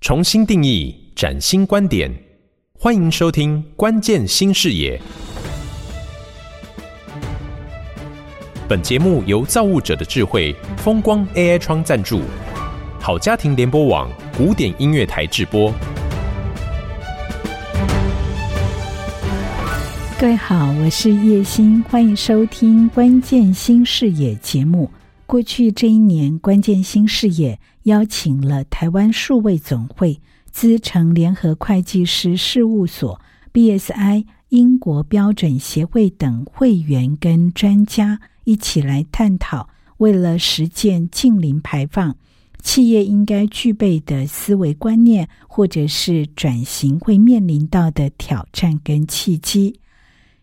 重新定义，崭新观点，欢迎收听《关键新视野》。本节目由造物者的智慧风光 AI 窗赞助，好家庭联播网古典音乐台制播。各位好，我是叶欣，欢迎收听《关键新视野》节目。过去这一年，关键新视野邀请了台湾数位总会、资诚联合会计师事务所、BSI 英国标准协会等会员跟专家一起来探讨，为了实践净零排放，企业应该具备的思维观念，或者是转型会面临到的挑战跟契机。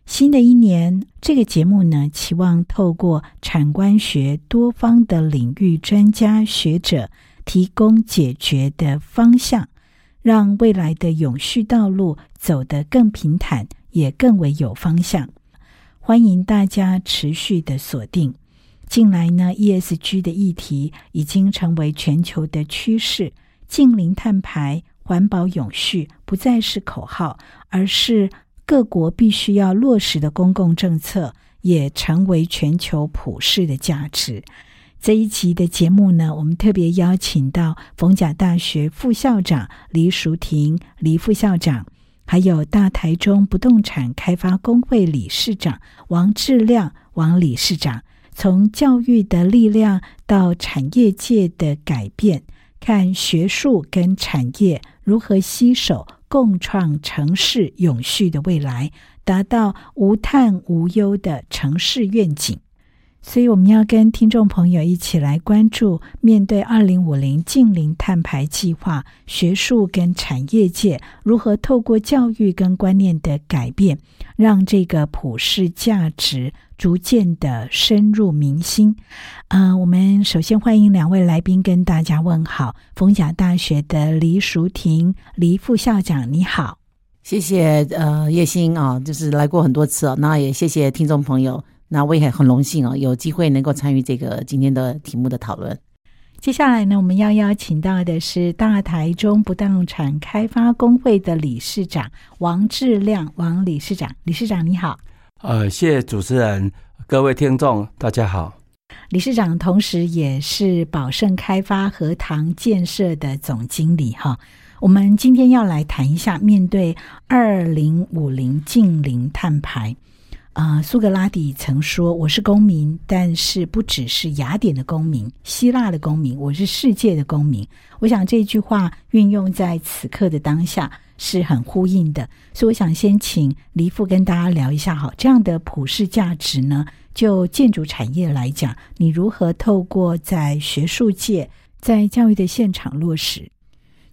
新的一年，这个节目呢，期望透过产官学多方的领域专家学者提供解决的方向，让未来的永续道路走得更平坦，也更为有方向。欢迎大家持续的锁定。近来呢，ESG 的议题已经成为全球的趋势，净零碳排、环保永续不再是口号，而是。各国必须要落实的公共政策，也成为全球普世的价值。这一集的节目呢，我们特别邀请到逢甲大学副校长黎淑婷黎副校长，还有大台中不动产开发公会理事长王志亮王理事长，从教育的力量到产业界的改变，看学术跟产业如何携手。共创城市永续的未来，达到无碳无忧的城市愿景。所以，我们要跟听众朋友一起来关注，面对二零五零净零碳排计划，学术跟产业界如何透过教育跟观念的改变，让这个普世价值逐渐的深入民心。啊、呃，我们首先欢迎两位来宾跟大家问好。逢甲大学的黎淑婷黎副校长，你好，谢谢。呃，叶欣啊，就是来过很多次哦，那也谢谢听众朋友。那我也很荣幸哦，有机会能够参与这个今天的题目的讨论。接下来呢，我们要邀请到的是大台中不动产开发工会的理事长王志亮王理事长。理事长你好。呃，谢谢主持人，各位听众大家好。理事长同时也是宝盛开发荷塘建设的总经理哈。我们今天要来谈一下，面对二零五零近零碳排。啊，苏格拉底曾说：“我是公民，但是不只是雅典的公民、希腊的公民，我是世界的公民。”我想这句话运用在此刻的当下是很呼应的，所以我想先请黎副跟大家聊一下，好，这样的普世价值呢，就建筑产业来讲，你如何透过在学术界、在教育的现场落实？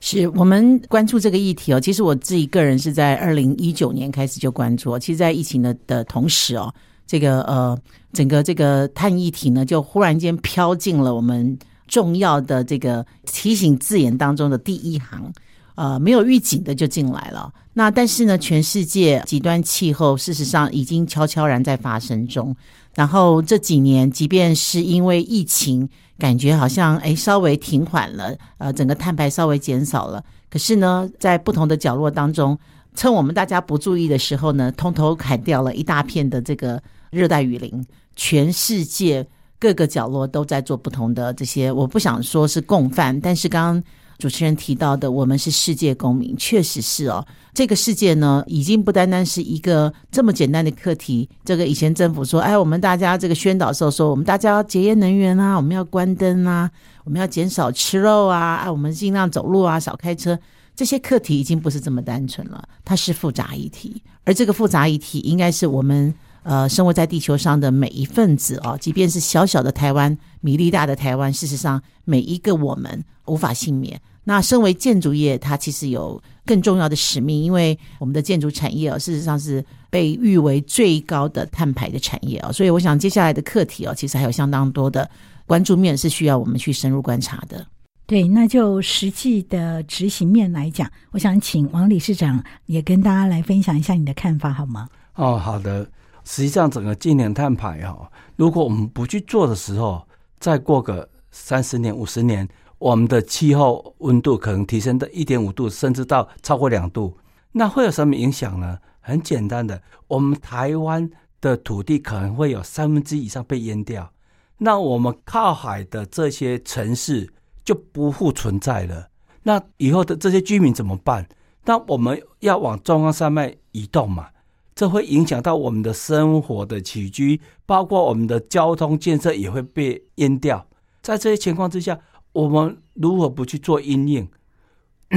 是我们关注这个议题哦。其实我自己个人是在二零一九年开始就关注。其实，在疫情的的同时哦，这个呃，整个这个碳议题呢，就忽然间飘进了我们重要的这个提醒字眼当中的第一行。呃，没有预警的就进来了。那但是呢，全世界极端气候事实上已经悄悄然在发生中。然后这几年，即便是因为疫情。感觉好像诶稍微停缓了，呃，整个碳排稍微减少了。可是呢，在不同的角落当中，趁我们大家不注意的时候呢，通通砍掉了一大片的这个热带雨林。全世界各个角落都在做不同的这些，我不想说是共犯，但是刚刚。主持人提到的，我们是世界公民，确实是哦。这个世界呢，已经不单单是一个这么简单的课题。这个以前政府说，哎，我们大家这个宣导时候说，我们大家要节约能源啊，我们要关灯啊，我们要减少吃肉啊，哎，我们尽量走路啊，少开车。这些课题已经不是这么单纯了，它是复杂议题。而这个复杂议题，应该是我们。呃，生活在地球上的每一份子哦，即便是小小的台湾，米粒大的台湾，事实上每一个我们无法幸免。那身为建筑业，它其实有更重要的使命，因为我们的建筑产业哦，事实上是被誉为最高的碳排的产业哦。所以，我想接下来的课题哦，其实还有相当多的关注面是需要我们去深入观察的。对，那就实际的执行面来讲，我想请王理事长也跟大家来分享一下你的看法，好吗？哦，好的。实际上，整个近年碳排哈，如果我们不去做的时候，再过个三十年、五十年，我们的气候温度可能提升到一点五度，甚至到超过两度。那会有什么影响呢？很简单的，我们台湾的土地可能会有三分之以上被淹掉。那我们靠海的这些城市就不复存在了。那以后的这些居民怎么办？那我们要往中央山脉移动嘛？这会影响到我们的生活的起居，包括我们的交通建设也会被淹掉。在这些情况之下，我们如何不去做因应？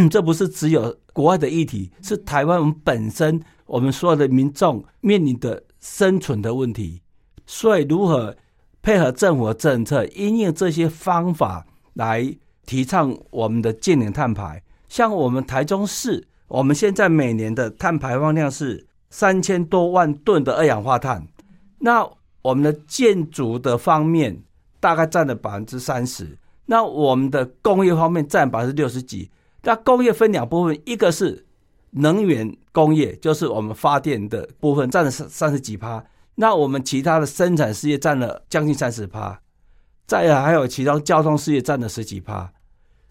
这不是只有国外的议题，是台湾我们本身我们所有的民众面临的生存的问题。所以，如何配合政府的政策，因应这些方法来提倡我们的净零碳排？像我们台中市，我们现在每年的碳排放量是三千多万吨的二氧化碳。那我们的建筑的方面，大概占了百分之三十。那我们的工业方面占百分之六十几。那工业分两部分，一个是能源工业，就是我们发电的部分占了三三十几趴。那我们其他的生产事业占了将近三十趴，再还有其他交通事业占了十几趴。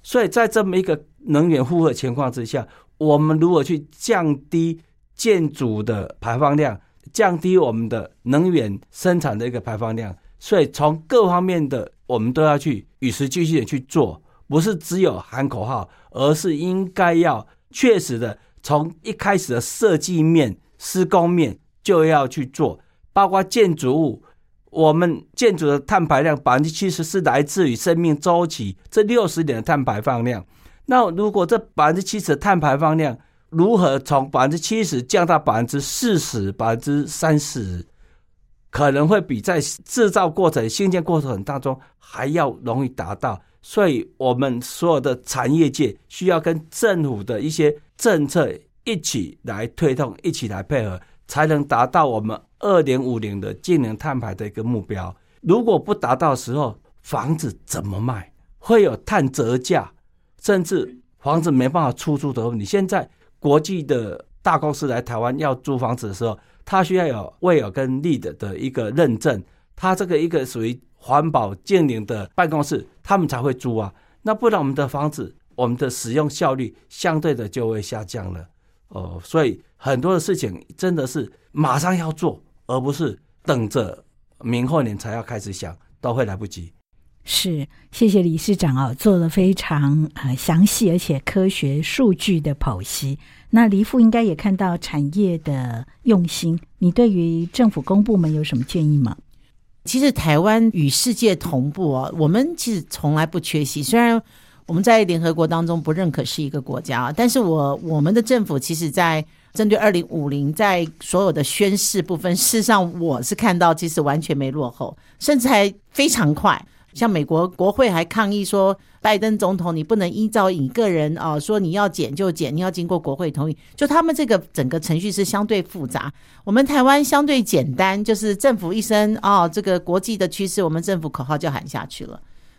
所以在这么一个能源负荷情况之下，我们如果去降低建筑的排放量，降低我们的能源生产的一个排放量，所以从各方面的我们都要去与时俱进的去做，不是只有喊口号，而是应该要确实的从一开始的设计面、施工面就要去做，包括建筑物。我们建筑的碳排量百分之七十是来自于生命周期这六十年的碳排放量。那如果这百分之七十的碳排放量如何从百分之七十降到百分之四十、百分之三十，可能会比在制造过程、兴建过程当中还要容易达到。所以，我们所有的产业界需要跟政府的一些政策一起来推动，一起来配合，才能达到我们。二零五零的净零碳排的一个目标，如果不达到时候，房子怎么卖？会有碳折价，甚至房子没办法出租的问题。现在国际的大公司来台湾要租房子的时候，他需要有 WELL 跟 LEED 的一个认证，他这个一个属于环保净零的办公室，他们才会租啊。那不然我们的房子，我们的使用效率相对的就会下降了。哦，所以很多的事情真的是马上要做。而不是等着明后年才要开始想，都会来不及。是，谢谢理事长哦，做了非常呃详细而且科学数据的剖析。那黎副应该也看到产业的用心，你对于政府公部门有什么建议吗？其实台湾与世界同步哦，我们其实从来不缺席。虽然我们在联合国当中不认可是一个国家，但是我我们的政府其实在。针对二零五零，在所有的宣誓部分，事实上我是看到，其实完全没落后，甚至还非常快。像美国国会还抗议说，拜登总统你不能依照你个人啊，说你要减就减，你要经过国会同意。就他们这个整个程序是相对复杂，我们台湾相对简单，就是政府一声啊，这个国际的趋势，我们政府口号就喊下去了。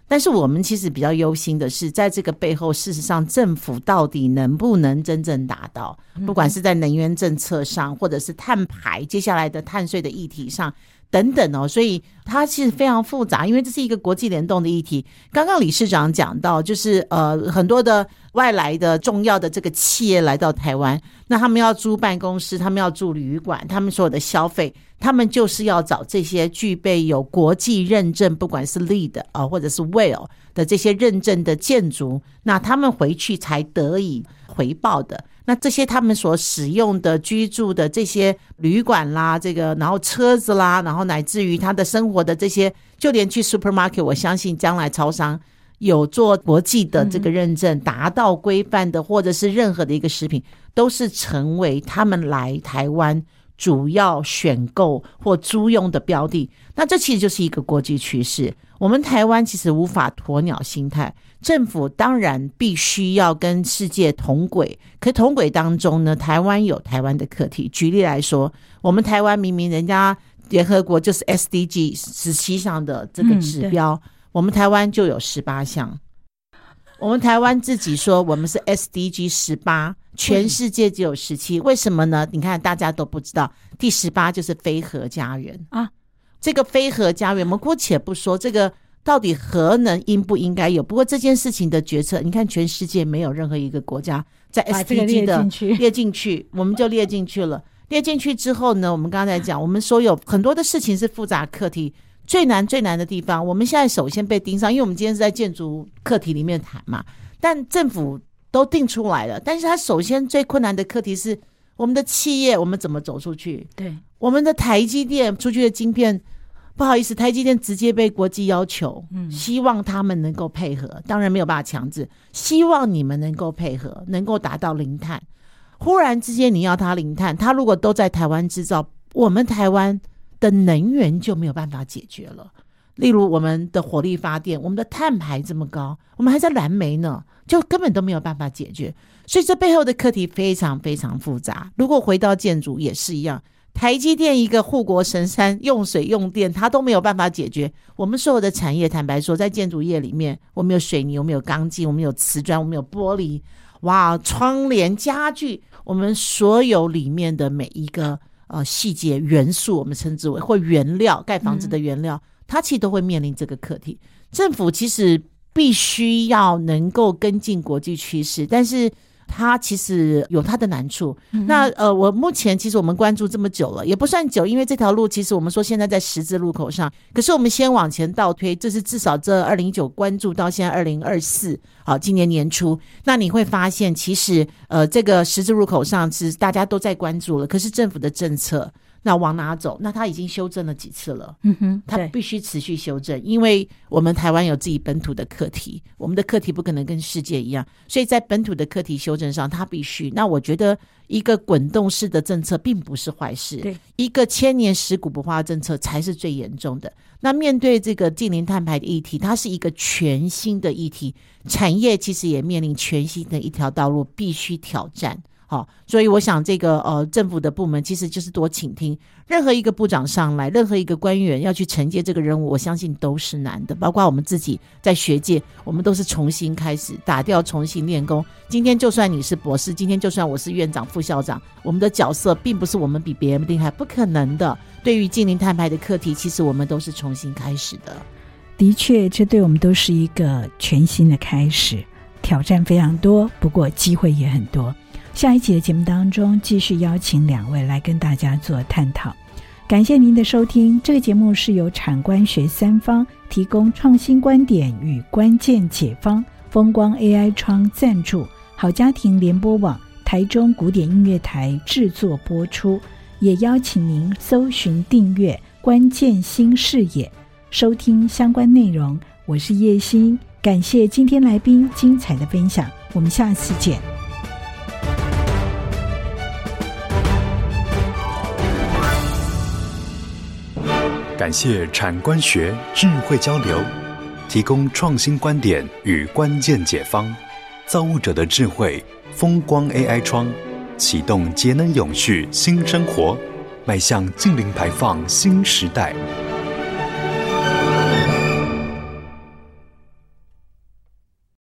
但是我们其实比较忧心的是，在这个背后，事实上政府到底能不能真正达到？不管是在能源政策上，或者是碳排，接下来的碳税的议题上。等等哦，所以它其实非常复杂，因为这是一个国际联动的议题。刚刚理事长讲到，就是呃很多的外来的重要的这个企业来到台湾，那他们要租办公室，他们要住旅馆，他们所有的消费，他们就是要找这些具备有国际认证，不管是 LEED 啊或者是 WELL 的这些认证的建筑，那他们回去才得以回报的。那这些他们所使用的居住的这些旅馆啦，这个然后车子啦，然后乃至于他的生活的这些，就连去 supermarket，我相信将来超商有做国际的这个认证，达到规范的，或者是任何的一个食品，都是成为他们来台湾主要选购或租用的标的。那这其实就是一个国际趋势。我们台湾其实无法鸵鸟心态。政府当然必须要跟世界同轨，可同轨当中呢，台湾有台湾的课题。举例来说，我们台湾明明人家联合国就是 SDG 十七项的这个指标，嗯、我们台湾就有十八项。我们台湾自己说我们是 SDG 十八，全世界只有十七，为什么呢？你看大家都不知道，第十八就是非核家园啊。这个非核家园，我们姑且不说这个。到底核能应不应该有？不过这件事情的决策，你看全世界没有任何一个国家在 SDG 的列进去，我们就列进去了。列进去之后呢，我们刚才讲，我们说有很多的事情是复杂课题，最难最难的地方，我们现在首先被盯上，因为我们今天是在建筑课题里面谈嘛。但政府都定出来了，但是它首先最困难的课题是我们的企业，我们怎么走出去？对，我们的台积电出去的晶片。不好意思，台积电直接被国际要求，嗯，希望他们能够配合，当然没有办法强制，希望你们能够配合，能够达到零碳。忽然之间你要它零碳，它如果都在台湾制造，我们台湾的能源就没有办法解决了。例如我们的火力发电，我们的碳排这么高，我们还在燃煤呢，就根本都没有办法解决。所以这背后的课题非常非常复杂。如果回到建筑也是一样。台积电一个护国神山，用水用电，它都没有办法解决。我们所有的产业，坦白说，在建筑业里面，我们有水泥，我们有钢筋，我们有瓷砖，我们有玻璃，哇，窗帘、家具，我们所有里面的每一个呃细节元素，我们称之为或原料，盖房子的原料，它其实都会面临这个课题。政府其实必须要能够跟进国际趋势，但是。它其实有它的难处。嗯、那呃，我目前其实我们关注这么久了，也不算久，因为这条路其实我们说现在在十字路口上。可是我们先往前倒推，这是至少这二零一九关注到现在二零二四，好，今年年初，那你会发现，其实呃，这个十字路口上是大家都在关注了。可是政府的政策。那往哪走？那他已经修正了几次了？嗯哼，他必须持续修正，因为我们台湾有自己本土的课题，我们的课题不可能跟世界一样，所以在本土的课题修正上，他必须。那我觉得一个滚动式的政策并不是坏事，对，一个千年石骨不化的政策才是最严重的。那面对这个近零碳排的议题，它是一个全新的议题，产业其实也面临全新的一条道路，必须挑战。好，所以我想这个呃，政府的部门其实就是多倾听。任何一个部长上来，任何一个官员要去承接这个任务，我相信都是难的。包括我们自己在学界，我们都是重新开始打掉，重新练功。今天就算你是博士，今天就算我是院长、副校长，我们的角色并不是我们比别人厉害，不可能的。对于净零碳排的课题，其实我们都是重新开始的。的确，这对我们都是一个全新的开始，挑战非常多，不过机会也很多。下一集的节目当中，继续邀请两位来跟大家做探讨。感谢您的收听，这个节目是由产官学三方提供创新观点与关键解方，风光 AI 窗赞助，好家庭联播网台中古典音乐台制作播出。也邀请您搜寻订阅关键新视野，收听相关内容。我是叶欣，感谢今天来宾精彩的分享，我们下次见。感谢产官学智慧交流，提供创新观点与关键解方，造物者的智慧，风光 AI 窗，启动节能永续新生活，迈向净零排放新时代。